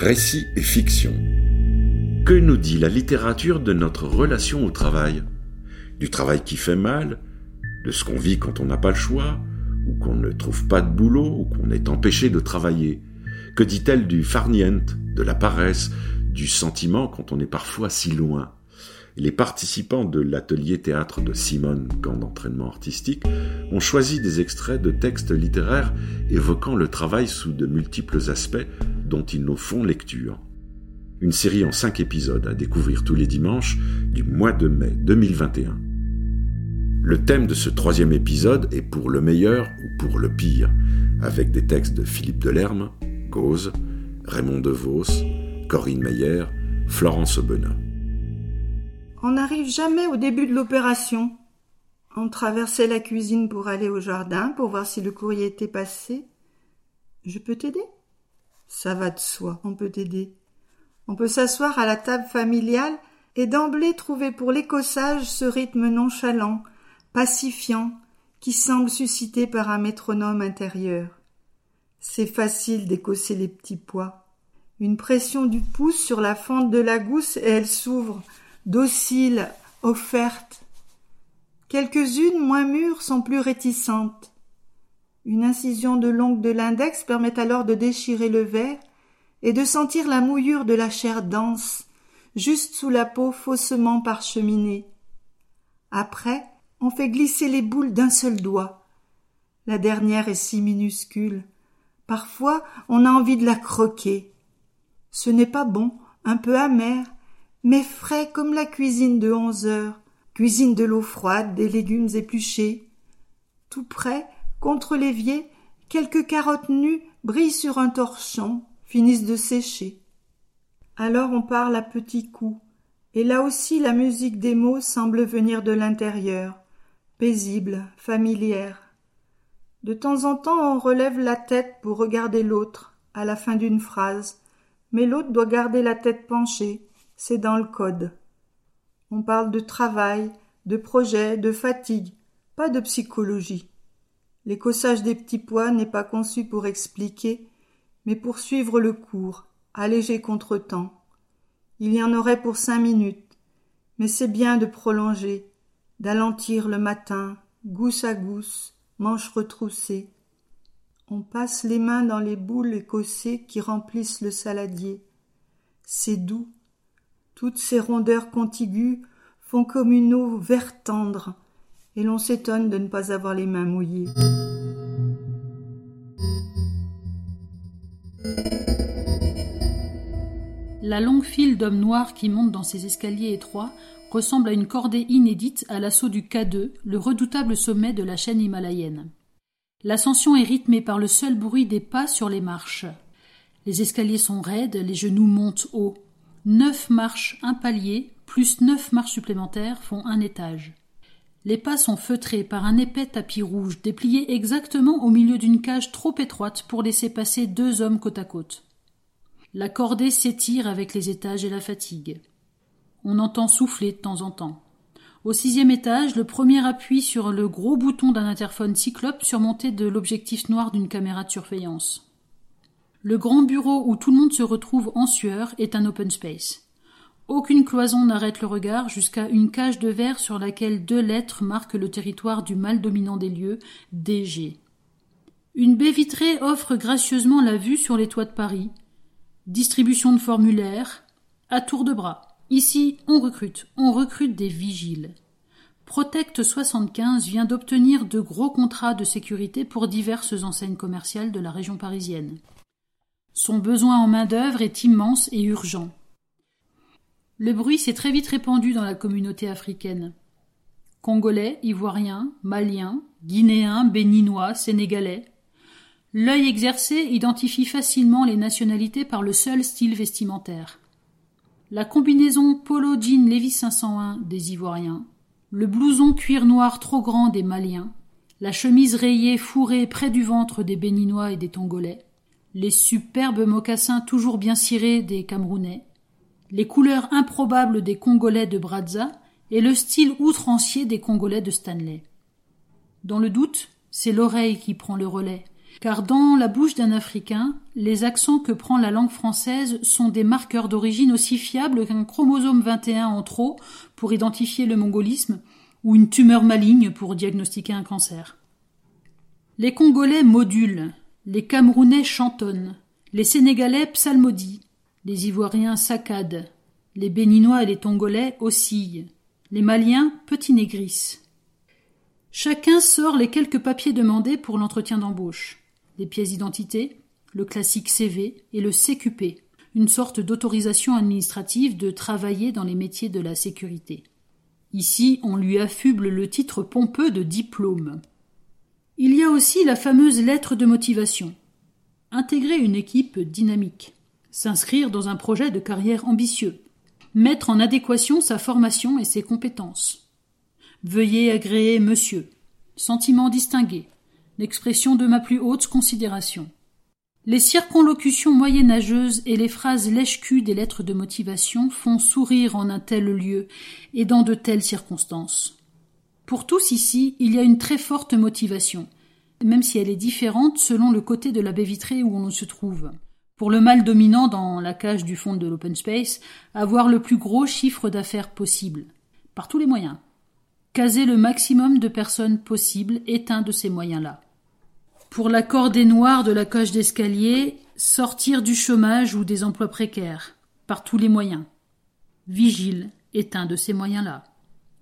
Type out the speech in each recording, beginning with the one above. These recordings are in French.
Récit et fiction. Que nous dit la littérature de notre relation au travail? Du travail qui fait mal De ce qu'on vit quand on n'a pas le choix Ou qu'on ne trouve pas de boulot Ou qu'on est empêché de travailler? Que dit-elle du farniente, de la paresse, du sentiment quand on est parfois si loin? Les participants de l'atelier théâtre de Simone, camp d'entraînement artistique, ont choisi des extraits de textes littéraires évoquant le travail sous de multiples aspects dont ils nous font lecture. Une série en cinq épisodes à découvrir tous les dimanches du mois de mai 2021. Le thème de ce troisième épisode est pour le meilleur ou pour le pire, avec des textes de Philippe Delerme, Gauze, Raymond DeVos, Corinne Meyer, Florence Aubenas. On n'arrive jamais au début de l'opération. On traversait la cuisine pour aller au jardin pour voir si le courrier était passé. Je peux t'aider? Ça va de soi, on peut t'aider. On peut s'asseoir à la table familiale et d'emblée trouver pour l'écossage ce rythme nonchalant, pacifiant, qui semble suscité par un métronome intérieur. C'est facile d'écosser les petits pois. Une pression du pouce sur la fente de la gousse et elle s'ouvre, docile, offerte. Quelques-unes moins mûres sont plus réticentes. Une incision de l'ongle de l'index permet alors de déchirer le verre et de sentir la mouillure de la chair dense, juste sous la peau faussement parcheminée. Après, on fait glisser les boules d'un seul doigt. La dernière est si minuscule. Parfois, on a envie de la croquer. Ce n'est pas bon, un peu amer, mais frais comme la cuisine de onze heures, cuisine de l'eau froide, des légumes épluchés. Tout près, contre l'évier, quelques carottes nues brillent sur un torchon, finissent de sécher. Alors on parle à petits coups, et là aussi la musique des mots semble venir de l'intérieur, paisible, familière. De temps en temps on relève la tête pour regarder l'autre, à la fin d'une phrase, mais l'autre doit garder la tête penchée, c'est dans le code. On parle de travail, de projet, de fatigue, pas de psychologie. L'écossage des petits pois n'est pas conçu pour expliquer, mais pour suivre le cours, alléger contre-temps. Il y en aurait pour cinq minutes, mais c'est bien de prolonger, d'alentir le matin, gousse à gousse, manches retroussées. On passe les mains dans les boules écossées qui remplissent le saladier. C'est doux, toutes ces rondeurs contiguës font comme une eau vert tendre, et l'on s'étonne de ne pas avoir les mains mouillées. La longue file d'hommes noirs qui montent dans ces escaliers étroits ressemble à une cordée inédite à l'assaut du K2, le redoutable sommet de la chaîne himalayenne. L'ascension est rythmée par le seul bruit des pas sur les marches. Les escaliers sont raides, les genoux montent haut. Neuf marches, un palier, plus neuf marches supplémentaires font un étage. Les pas sont feutrés par un épais tapis rouge, déplié exactement au milieu d'une cage trop étroite pour laisser passer deux hommes côte à côte. La cordée s'étire avec les étages et la fatigue. On entend souffler de temps en temps. Au sixième étage, le premier appuie sur le gros bouton d'un interphone cyclope surmonté de l'objectif noir d'une caméra de surveillance. Le grand bureau où tout le monde se retrouve en sueur est un open space. Aucune cloison n'arrête le regard jusqu'à une cage de verre sur laquelle deux lettres marquent le territoire du mal dominant des lieux, DG. Une baie vitrée offre gracieusement la vue sur les toits de Paris. Distribution de formulaires, à tour de bras. Ici, on recrute, on recrute des vigiles. Protect 75 vient d'obtenir de gros contrats de sécurité pour diverses enseignes commerciales de la région parisienne. Son besoin en main-d'œuvre est immense et urgent. Le bruit s'est très vite répandu dans la communauté africaine. Congolais, Ivoiriens, Maliens, Guinéens, Béninois, Sénégalais. L'œil exercé identifie facilement les nationalités par le seul style vestimentaire. La combinaison polo jean Levis 501 des Ivoiriens, le blouson cuir noir trop grand des Maliens, la chemise rayée fourrée près du ventre des Béninois et des Tongolais, les superbes mocassins toujours bien cirés des Camerounais, les couleurs improbables des Congolais de Brazza et le style outrancier des Congolais de Stanley. Dans le doute, c'est l'oreille qui prend le relais, car dans la bouche d'un Africain, les accents que prend la langue française sont des marqueurs d'origine aussi fiables qu'un chromosome 21 en trop pour identifier le mongolisme ou une tumeur maligne pour diagnostiquer un cancer. Les Congolais modulent, les Camerounais chantonnent, les Sénégalais psalmodient, les Ivoiriens saccadent, les Béninois et les Tongolais oscillent, les Maliens petit-négrissent. Chacun sort les quelques papiers demandés pour l'entretien d'embauche les pièces d'identité, le classique CV et le CQP, une sorte d'autorisation administrative de travailler dans les métiers de la sécurité. Ici, on lui affuble le titre pompeux de diplôme. Il y a aussi la fameuse lettre de motivation. Intégrer une équipe dynamique, s'inscrire dans un projet de carrière ambitieux, mettre en adéquation sa formation et ses compétences. Veuillez agréer monsieur. Sentiment distingué, l'expression de ma plus haute considération. Les circonlocutions moyenâgeuses et les phrases lèche-cul des lettres de motivation font sourire en un tel lieu et dans de telles circonstances. Pour tous ici, il y a une très forte motivation, même si elle est différente selon le côté de la baie vitrée où on se trouve. Pour le mal dominant dans la cage du fond de l'open space, avoir le plus gros chiffre d'affaires possible, par tous les moyens. Caser le maximum de personnes possible est un de ces moyens-là. Pour la cordée noire de la cage d'escalier, sortir du chômage ou des emplois précaires, par tous les moyens. Vigile est un de ces moyens-là,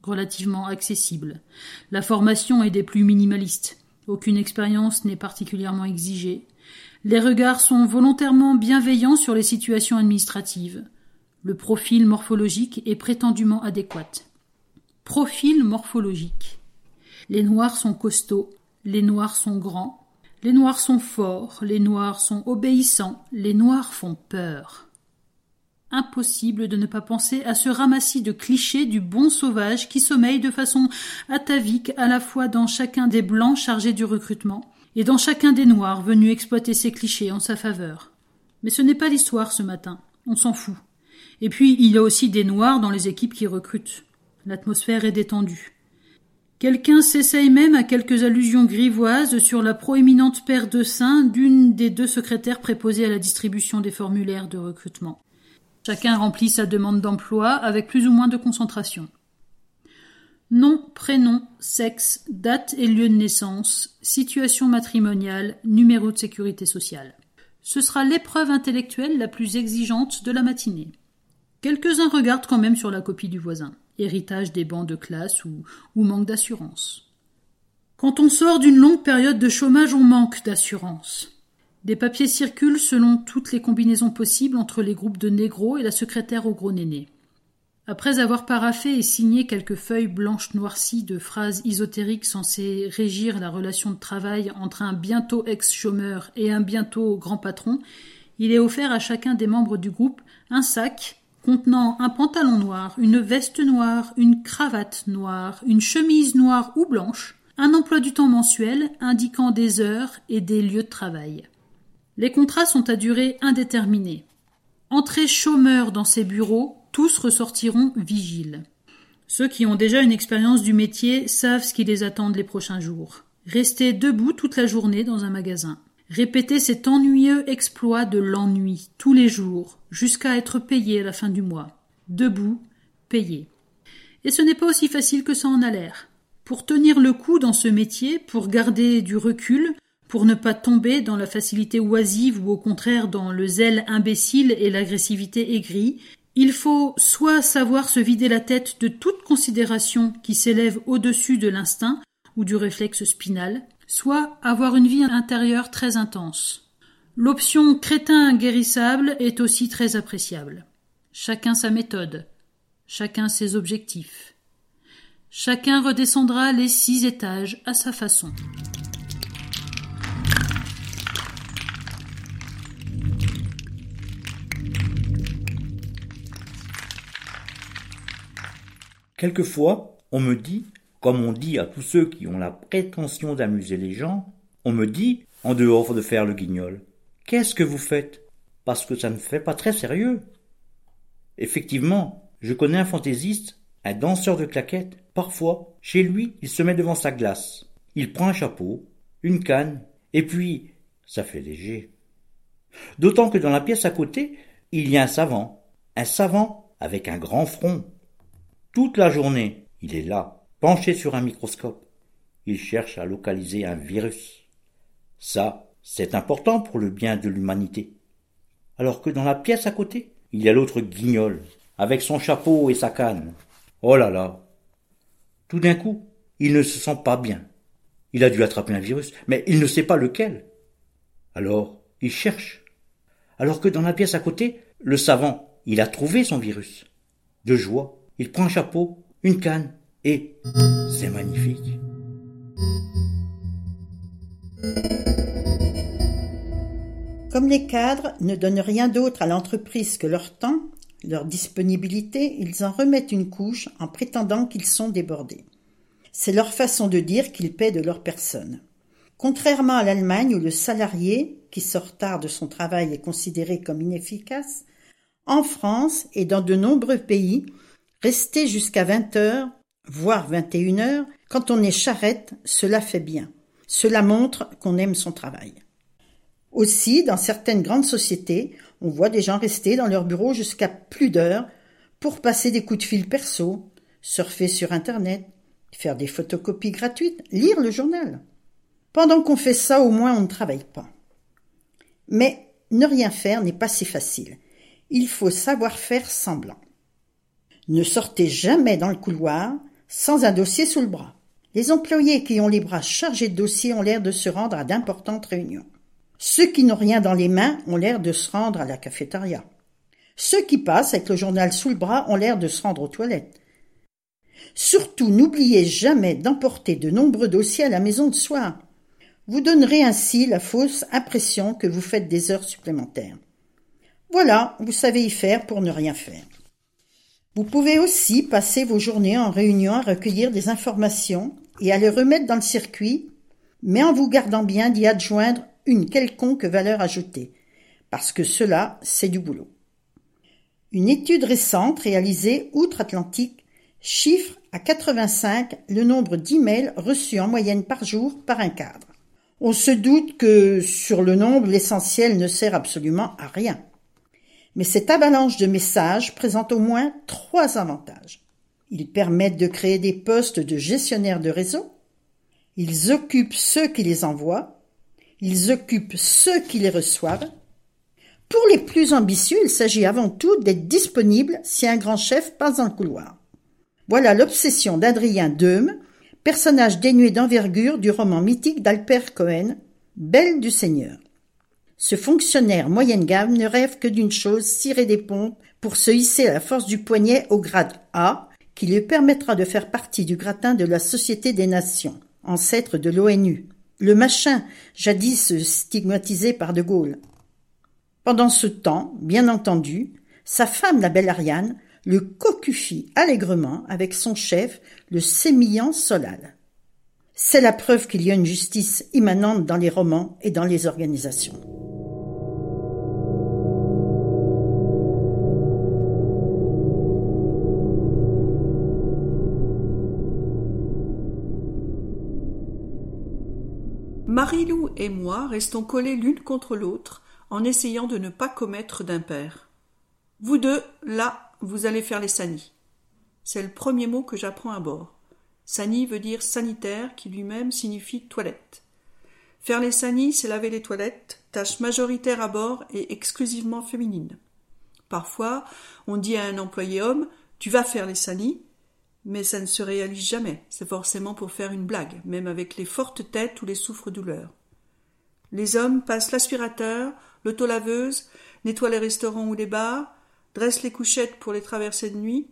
relativement accessible. La formation est des plus minimalistes. Aucune expérience n'est particulièrement exigée. Les regards sont volontairement bienveillants sur les situations administratives. Le profil morphologique est prétendument adéquat. Profil morphologique. Les noirs sont costauds, les noirs sont grands, les noirs sont forts, les noirs sont obéissants, les noirs font peur. Impossible de ne pas penser à ce ramassis de clichés du bon sauvage qui sommeille de façon atavique à la fois dans chacun des blancs chargés du recrutement et dans chacun des noirs venus exploiter ces clichés en sa faveur. Mais ce n'est pas l'histoire ce matin, on s'en fout. Et puis il y a aussi des noirs dans les équipes qui recrutent. L'atmosphère est détendue. Quelqu'un s'essaye même à quelques allusions grivoises sur la proéminente paire de seins d'une des deux secrétaires préposées à la distribution des formulaires de recrutement. Chacun remplit sa demande d'emploi avec plus ou moins de concentration. Nom, prénom, sexe, date et lieu de naissance, situation matrimoniale, numéro de sécurité sociale. Ce sera l'épreuve intellectuelle la plus exigeante de la matinée. Quelques-uns regardent quand même sur la copie du voisin héritage des bancs de classe ou, ou manque d'assurance. Quand on sort d'une longue période de chômage, on manque d'assurance. Des papiers circulent selon toutes les combinaisons possibles entre les groupes de négros et la secrétaire au gros néné. Après avoir paraffé et signé quelques feuilles blanches noircies de phrases ésotériques censées régir la relation de travail entre un bientôt ex-chômeur et un bientôt grand patron, il est offert à chacun des membres du groupe un sac contenant un pantalon noir, une veste noire, une cravate noire, une chemise noire ou blanche, un emploi du temps mensuel indiquant des heures et des lieux de travail. Les contrats sont à durée indéterminée. Entrez chômeurs dans ces bureaux, tous ressortiront vigiles. Ceux qui ont déjà une expérience du métier savent ce qui les attend les prochains jours. Rester debout toute la journée dans un magasin. Répéter cet ennuyeux exploit de l'ennui tous les jours, jusqu'à être payé à la fin du mois. Debout, payé. Et ce n'est pas aussi facile que ça en a l'air. Pour tenir le coup dans ce métier, pour garder du recul, pour ne pas tomber dans la facilité oisive ou au contraire dans le zèle imbécile et l'agressivité aigrie, il faut soit savoir se vider la tête de toute considération qui s'élève au-dessus de l'instinct ou du réflexe spinal, soit avoir une vie intérieure très intense. L'option crétin guérissable est aussi très appréciable. Chacun sa méthode, chacun ses objectifs. Chacun redescendra les six étages à sa façon. Quelquefois, on me dit comme on dit à tous ceux qui ont la prétention d'amuser les gens, on me dit, en dehors de faire le guignol, qu'est-ce que vous faites? Parce que ça ne fait pas très sérieux. Effectivement, je connais un fantaisiste, un danseur de claquettes. Parfois, chez lui, il se met devant sa glace. Il prend un chapeau, une canne, et puis, Ça fait léger. D'autant que dans la pièce à côté, il y a un savant. Un savant avec un grand front. Toute la journée, il est là, penché sur un microscope. Il cherche à localiser un virus. Ça, c'est important pour le bien de l'humanité. Alors que dans la pièce à côté, il y a l'autre guignol, avec son chapeau et sa canne. Oh là là. Tout d'un coup, il ne se sent pas bien. Il a dû attraper un virus, mais il ne sait pas lequel. Alors, il cherche. Alors que dans la pièce à côté, le savant, il a trouvé son virus. De joie, il prend un chapeau, une canne, et c'est magnifique. Comme les cadres ne donnent rien d'autre à l'entreprise que leur temps, leur disponibilité, ils en remettent une couche en prétendant qu'ils sont débordés. C'est leur façon de dire qu'ils paient de leur personne. Contrairement à l'Allemagne où le salarié, qui sort tard de son travail est considéré comme inefficace, en France et dans de nombreux pays, rester jusqu'à 20 heures, voire 21 heures, quand on est charrette, cela fait bien. Cela montre qu'on aime son travail. Aussi, dans certaines grandes sociétés, on voit des gens rester dans leur bureau jusqu'à plus d'heures pour passer des coups de fil perso, surfer sur Internet, faire des photocopies gratuites, lire le journal. Pendant qu'on fait ça, au moins on ne travaille pas. Mais ne rien faire n'est pas si facile. Il faut savoir faire semblant. Ne sortez jamais dans le couloir sans un dossier sous le bras. Les employés qui ont les bras chargés de dossiers ont l'air de se rendre à d'importantes réunions. Ceux qui n'ont rien dans les mains ont l'air de se rendre à la cafétéria. Ceux qui passent avec le journal sous le bras ont l'air de se rendre aux toilettes. Surtout, n'oubliez jamais d'emporter de nombreux dossiers à la maison de soir. Vous donnerez ainsi la fausse impression que vous faites des heures supplémentaires. Voilà, vous savez y faire pour ne rien faire. Vous pouvez aussi passer vos journées en réunion à recueillir des informations et à les remettre dans le circuit, mais en vous gardant bien d'y adjoindre une quelconque valeur ajoutée, parce que cela, c'est du boulot. Une étude récente réalisée outre-Atlantique chiffre à 85 le nombre d'emails reçus en moyenne par jour par un cadre. On se doute que sur le nombre, l'essentiel ne sert absolument à rien. Mais cette avalanche de messages présente au moins trois avantages. Ils permettent de créer des postes de gestionnaires de réseau, ils occupent ceux qui les envoient, ils occupent ceux qui les reçoivent. Pour les plus ambitieux, il s'agit avant tout d'être disponible si un grand chef passe dans couloir. Voilà l'obsession d'Adrien Deume, personnage dénué d'envergure du roman mythique d'Alper Cohen, Belle du Seigneur. Ce fonctionnaire moyenne gamme ne rêve que d'une chose, cirer des pompes pour se hisser à la force du poignet au grade A, qui lui permettra de faire partie du gratin de la Société des Nations, ancêtre de l'ONU le machin, jadis stigmatisé par De Gaulle. Pendant ce temps, bien entendu, sa femme, la belle Ariane, le cocufie allègrement avec son chef, le sémillant Solal. C'est la preuve qu'il y a une justice immanente dans les romans et dans les organisations. Marilou et moi restons collés l'une contre l'autre en essayant de ne pas commettre d'impair. Vous deux, là, vous allez faire les sanis. C'est le premier mot que j'apprends à bord. Sani veut dire sanitaire, qui lui-même signifie toilette. Faire les sanis, c'est laver les toilettes, tâche majoritaire à bord et exclusivement féminine. Parfois, on dit à un employé homme Tu vas faire les sanis, mais ça ne se réalise jamais, c'est forcément pour faire une blague, même avec les fortes têtes ou les souffres-douleurs. Les hommes passent l'aspirateur, l'auto-laveuse, nettoient les restaurants ou les bars, dressent les couchettes pour les traversées de nuit.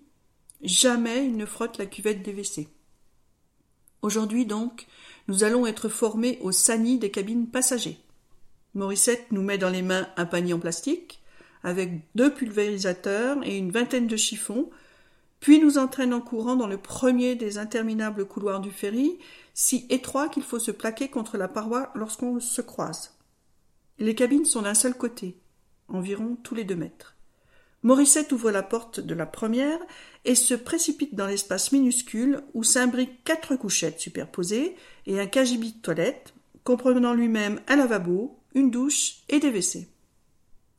Jamais ils ne frottent la cuvette des WC. Aujourd'hui donc, nous allons être formés au sani des cabines passagers. Morissette nous met dans les mains un panier en plastique, avec deux pulvérisateurs et une vingtaine de chiffons, puis nous entraîne en courant dans le premier des interminables couloirs du ferry, si étroit qu'il faut se plaquer contre la paroi lorsqu'on se croise. Les cabines sont d'un seul côté, environ tous les deux mètres. Morissette ouvre la porte de la première et se précipite dans l'espace minuscule où s'imbriquent quatre couchettes superposées et un cagibi de toilette, comprenant lui-même un lavabo, une douche et des WC.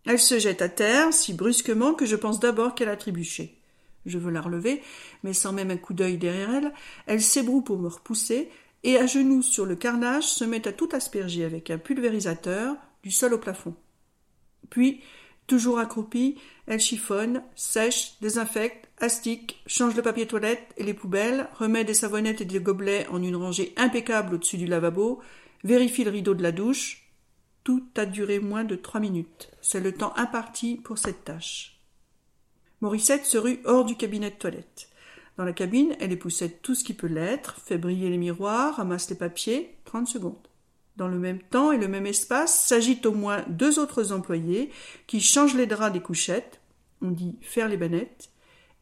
Elle se jette à terre si brusquement que je pense d'abord qu'elle a trébuché. Je veux la relever, mais sans même un coup d'œil derrière elle, elle s'ébroue pour me repousser, et à genoux sur le carnage se met à tout asperger avec un pulvérisateur du sol au plafond. Puis, toujours accroupie, elle chiffonne, sèche, désinfecte, astique, change le papier toilette et les poubelles, remet des savonnettes et des gobelets en une rangée impeccable au-dessus du lavabo, vérifie le rideau de la douche. Tout a duré moins de trois minutes. C'est le temps imparti pour cette tâche. Morissette se rue hors du cabinet de toilette. Dans la cabine, elle époussette tout ce qui peut l'être, fait briller les miroirs, ramasse les papiers, trente secondes. Dans le même temps et le même espace s'agitent au moins deux autres employés qui changent les draps des couchettes, on dit faire les bannettes,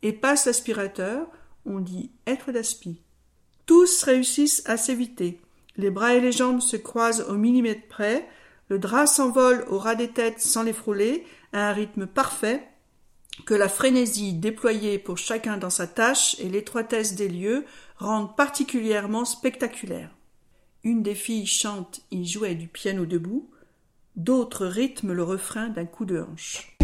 et passent l'aspirateur, on dit être d'aspi. Tous réussissent à s'éviter. Les bras et les jambes se croisent au millimètre près, le drap s'envole au ras des têtes sans les frôler, à un rythme parfait, que la frénésie déployée pour chacun dans sa tâche et l'étroitesse des lieux rendent particulièrement spectaculaire. Une des filles chante Il jouait du piano debout, d'autres rythment le refrain d'un coup de hanche.